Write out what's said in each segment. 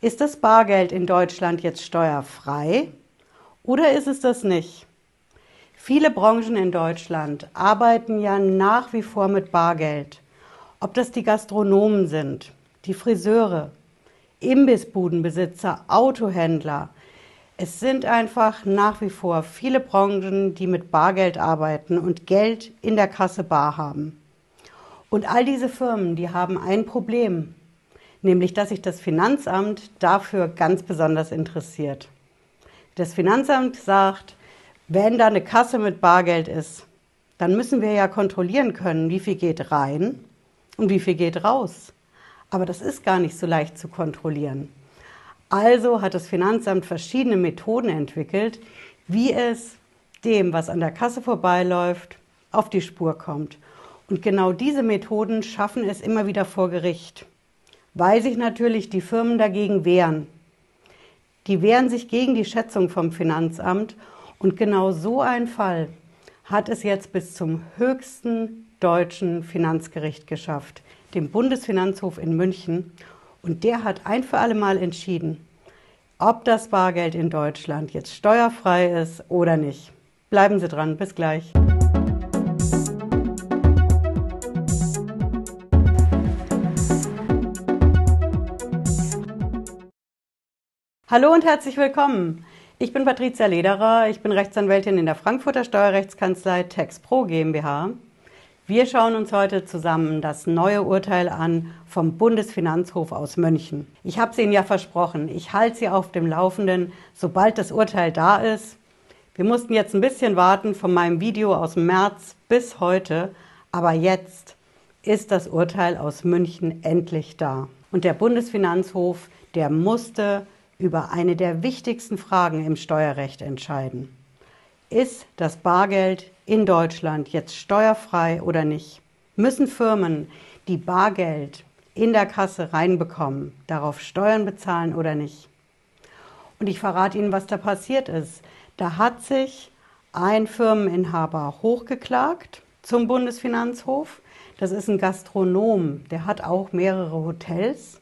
Ist das Bargeld in Deutschland jetzt steuerfrei oder ist es das nicht? Viele Branchen in Deutschland arbeiten ja nach wie vor mit Bargeld. Ob das die Gastronomen sind, die Friseure, Imbissbudenbesitzer, Autohändler. Es sind einfach nach wie vor viele Branchen, die mit Bargeld arbeiten und Geld in der Kasse bar haben. Und all diese Firmen, die haben ein Problem, nämlich dass sich das Finanzamt dafür ganz besonders interessiert. Das Finanzamt sagt, wenn da eine Kasse mit Bargeld ist, dann müssen wir ja kontrollieren können, wie viel geht rein und wie viel geht raus. Aber das ist gar nicht so leicht zu kontrollieren. Also hat das Finanzamt verschiedene Methoden entwickelt, wie es dem, was an der Kasse vorbeiläuft, auf die Spur kommt. Und genau diese Methoden schaffen es immer wieder vor Gericht weil sich natürlich die Firmen dagegen wehren. Die wehren sich gegen die Schätzung vom Finanzamt und genau so ein Fall hat es jetzt bis zum höchsten deutschen Finanzgericht geschafft, dem Bundesfinanzhof in München. Und der hat ein für alle Mal entschieden, ob das Bargeld in Deutschland jetzt steuerfrei ist oder nicht. Bleiben Sie dran, bis gleich. Hallo und herzlich willkommen. Ich bin Patricia Lederer, ich bin Rechtsanwältin in der Frankfurter Steuerrechtskanzlei TexPro GmbH. Wir schauen uns heute zusammen das neue Urteil an vom Bundesfinanzhof aus München. Ich habe es Ihnen ja versprochen, ich halte Sie auf dem Laufenden, sobald das Urteil da ist. Wir mussten jetzt ein bisschen warten von meinem Video aus März bis heute, aber jetzt ist das Urteil aus München endlich da. Und der Bundesfinanzhof, der musste über eine der wichtigsten Fragen im Steuerrecht entscheiden. Ist das Bargeld in Deutschland jetzt steuerfrei oder nicht? Müssen Firmen, die Bargeld in der Kasse reinbekommen, darauf Steuern bezahlen oder nicht? Und ich verrate Ihnen, was da passiert ist. Da hat sich ein Firmeninhaber hochgeklagt zum Bundesfinanzhof. Das ist ein Gastronom, der hat auch mehrere Hotels.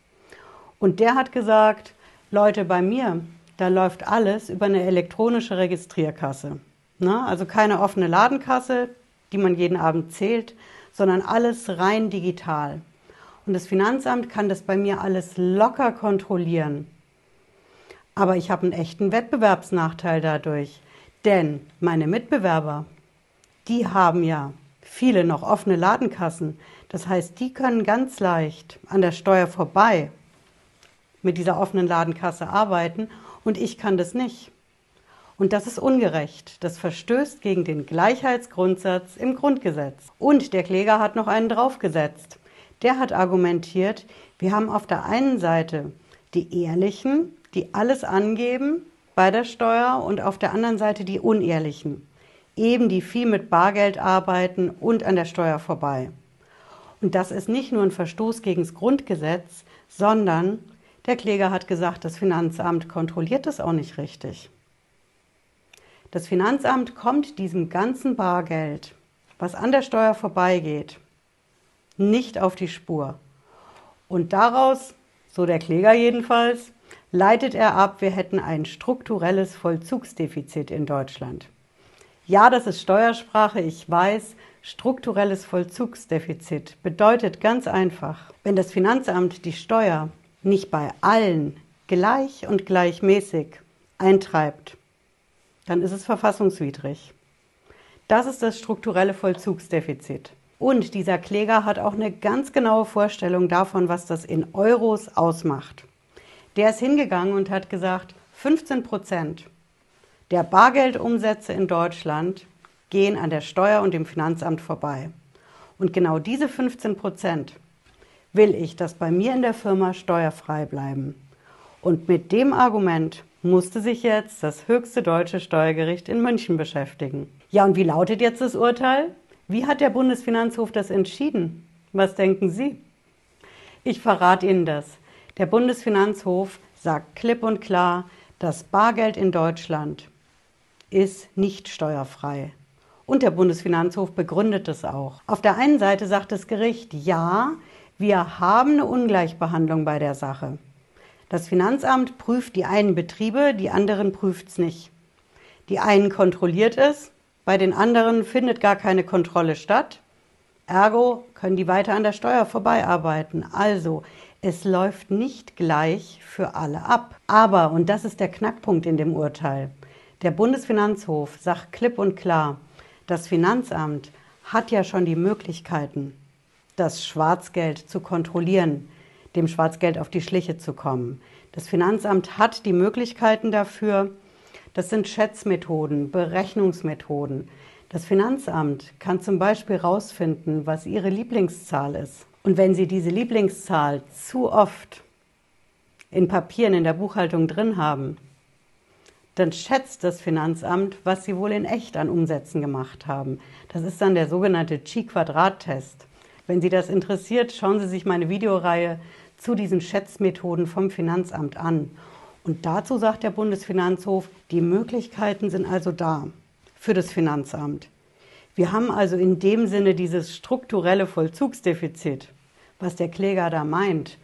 Und der hat gesagt, Leute, bei mir, da läuft alles über eine elektronische Registrierkasse. Ne? Also keine offene Ladenkasse, die man jeden Abend zählt, sondern alles rein digital. Und das Finanzamt kann das bei mir alles locker kontrollieren. Aber ich habe einen echten Wettbewerbsnachteil dadurch. Denn meine Mitbewerber, die haben ja viele noch offene Ladenkassen. Das heißt, die können ganz leicht an der Steuer vorbei mit dieser offenen Ladenkasse arbeiten und ich kann das nicht. Und das ist ungerecht. Das verstößt gegen den Gleichheitsgrundsatz im Grundgesetz. Und der Kläger hat noch einen draufgesetzt. Der hat argumentiert, wir haben auf der einen Seite die Ehrlichen, die alles angeben bei der Steuer und auf der anderen Seite die Unehrlichen, eben die viel mit Bargeld arbeiten und an der Steuer vorbei. Und das ist nicht nur ein Verstoß gegen das Grundgesetz, sondern der Kläger hat gesagt, das Finanzamt kontrolliert das auch nicht richtig. Das Finanzamt kommt diesem ganzen Bargeld, was an der Steuer vorbeigeht, nicht auf die Spur. Und daraus, so der Kläger jedenfalls, leitet er ab, wir hätten ein strukturelles Vollzugsdefizit in Deutschland. Ja, das ist Steuersprache, ich weiß. Strukturelles Vollzugsdefizit bedeutet ganz einfach, wenn das Finanzamt die Steuer nicht bei allen gleich und gleichmäßig eintreibt, dann ist es verfassungswidrig. Das ist das strukturelle Vollzugsdefizit. Und dieser Kläger hat auch eine ganz genaue Vorstellung davon, was das in Euros ausmacht. Der ist hingegangen und hat gesagt, 15 Prozent der Bargeldumsätze in Deutschland gehen an der Steuer und dem Finanzamt vorbei. Und genau diese 15 Prozent will ich, dass bei mir in der Firma steuerfrei bleiben. Und mit dem Argument musste sich jetzt das höchste deutsche Steuergericht in München beschäftigen. Ja, und wie lautet jetzt das Urteil? Wie hat der Bundesfinanzhof das entschieden? Was denken Sie? Ich verrate Ihnen das. Der Bundesfinanzhof sagt klipp und klar, das Bargeld in Deutschland ist nicht steuerfrei. Und der Bundesfinanzhof begründet es auch. Auf der einen Seite sagt das Gericht, ja, wir haben eine Ungleichbehandlung bei der Sache. Das Finanzamt prüft die einen Betriebe, die anderen prüft es nicht. Die einen kontrolliert es, bei den anderen findet gar keine Kontrolle statt. Ergo können die weiter an der Steuer vorbeiarbeiten. Also, es läuft nicht gleich für alle ab. Aber, und das ist der Knackpunkt in dem Urteil, der Bundesfinanzhof sagt klipp und klar, das Finanzamt hat ja schon die Möglichkeiten, das Schwarzgeld zu kontrollieren, dem Schwarzgeld auf die Schliche zu kommen. Das Finanzamt hat die Möglichkeiten dafür. Das sind Schätzmethoden, Berechnungsmethoden. Das Finanzamt kann zum Beispiel herausfinden, was Ihre Lieblingszahl ist. Und wenn Sie diese Lieblingszahl zu oft in Papieren in der Buchhaltung drin haben, dann schätzt das Finanzamt, was Sie wohl in echt an Umsätzen gemacht haben. Das ist dann der sogenannte Chi-Quadrat-Test. Wenn Sie das interessiert, schauen Sie sich meine Videoreihe zu diesen Schätzmethoden vom Finanzamt an. Und dazu sagt der Bundesfinanzhof, die Möglichkeiten sind also da für das Finanzamt. Wir haben also in dem Sinne dieses strukturelle Vollzugsdefizit, was der Kläger da meint,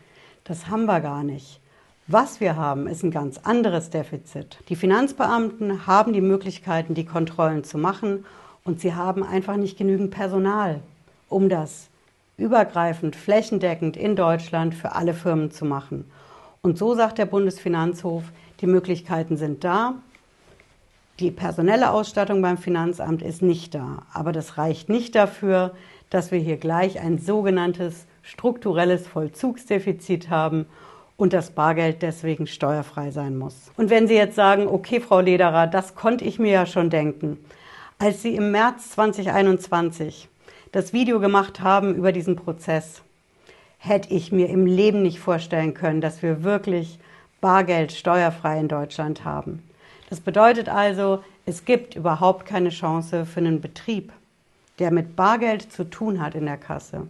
das haben wir gar nicht. Was wir haben, ist ein ganz anderes Defizit. Die Finanzbeamten haben die Möglichkeiten, die Kontrollen zu machen und sie haben einfach nicht genügend Personal, um das übergreifend, flächendeckend in Deutschland für alle Firmen zu machen. Und so sagt der Bundesfinanzhof, die Möglichkeiten sind da. Die personelle Ausstattung beim Finanzamt ist nicht da. Aber das reicht nicht dafür, dass wir hier gleich ein sogenanntes strukturelles Vollzugsdefizit haben und das Bargeld deswegen steuerfrei sein muss. Und wenn Sie jetzt sagen, okay, Frau Lederer, das konnte ich mir ja schon denken. Als Sie im März 2021 das Video gemacht haben über diesen Prozess, hätte ich mir im Leben nicht vorstellen können, dass wir wirklich Bargeld steuerfrei in Deutschland haben. Das bedeutet also, es gibt überhaupt keine Chance für einen Betrieb, der mit Bargeld zu tun hat in der Kasse,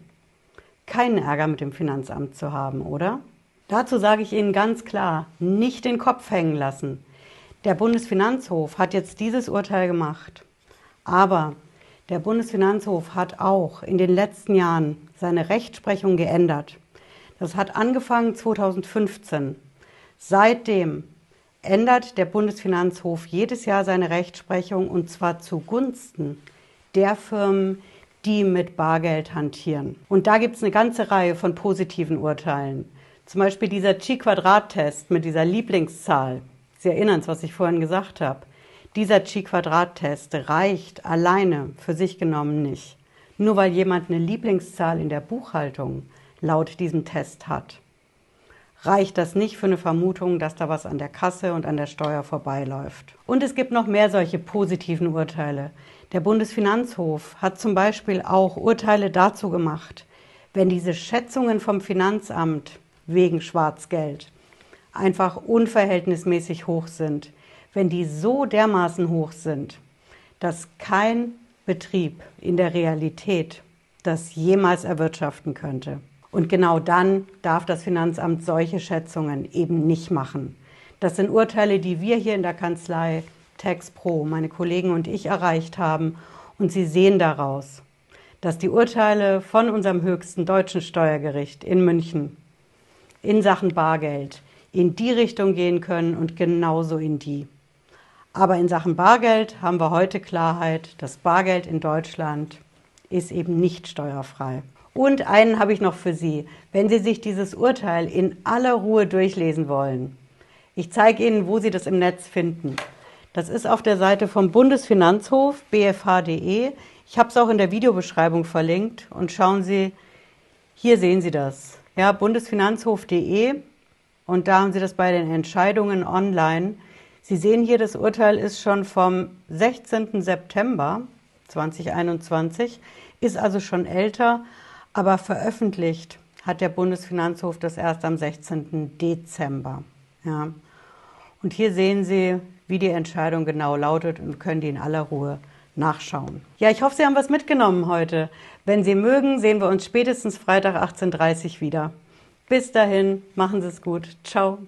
keinen Ärger mit dem Finanzamt zu haben, oder? Dazu sage ich Ihnen ganz klar, nicht den Kopf hängen lassen. Der Bundesfinanzhof hat jetzt dieses Urteil gemacht. Aber der Bundesfinanzhof hat auch in den letzten Jahren seine Rechtsprechung geändert. Das hat angefangen 2015. Seitdem ändert der Bundesfinanzhof jedes Jahr seine Rechtsprechung und zwar zugunsten der Firmen, die mit Bargeld hantieren. Und da gibt es eine ganze Reihe von positiven Urteilen. Zum Beispiel dieser Chi-Quadrat-Test mit dieser Lieblingszahl. Sie erinnern es, was ich vorhin gesagt habe. Dieser Chi-Quadrat-Test reicht alleine für sich genommen nicht. Nur weil jemand eine Lieblingszahl in der Buchhaltung laut diesem Test hat, reicht das nicht für eine Vermutung, dass da was an der Kasse und an der Steuer vorbeiläuft. Und es gibt noch mehr solche positiven Urteile. Der Bundesfinanzhof hat zum Beispiel auch Urteile dazu gemacht, wenn diese Schätzungen vom Finanzamt wegen Schwarzgeld einfach unverhältnismäßig hoch sind, wenn die so dermaßen hoch sind, dass kein Betrieb in der Realität das jemals erwirtschaften könnte. Und genau dann darf das Finanzamt solche Schätzungen eben nicht machen. Das sind Urteile, die wir hier in der Kanzlei TaxPro, meine Kollegen und ich erreicht haben. Und Sie sehen daraus, dass die Urteile von unserem höchsten deutschen Steuergericht in München in Sachen Bargeld in die Richtung gehen können und genauso in die. Aber in Sachen Bargeld haben wir heute Klarheit, das Bargeld in Deutschland ist eben nicht steuerfrei. Und einen habe ich noch für Sie, wenn Sie sich dieses Urteil in aller Ruhe durchlesen wollen. Ich zeige Ihnen, wo Sie das im Netz finden. Das ist auf der Seite vom Bundesfinanzhof, bfh.de. Ich habe es auch in der Videobeschreibung verlinkt und schauen Sie, hier sehen Sie das ja, bundesfinanzhof.de und da haben Sie das bei den Entscheidungen online. Sie sehen hier, das Urteil ist schon vom 16. September 2021, ist also schon älter, aber veröffentlicht hat der Bundesfinanzhof das erst am 16. Dezember. Ja. Und hier sehen Sie, wie die Entscheidung genau lautet und können die in aller Ruhe nachschauen. Ja, ich hoffe, Sie haben was mitgenommen heute. Wenn Sie mögen, sehen wir uns spätestens Freitag 18.30 Uhr wieder. Bis dahin, machen Sie es gut. Ciao.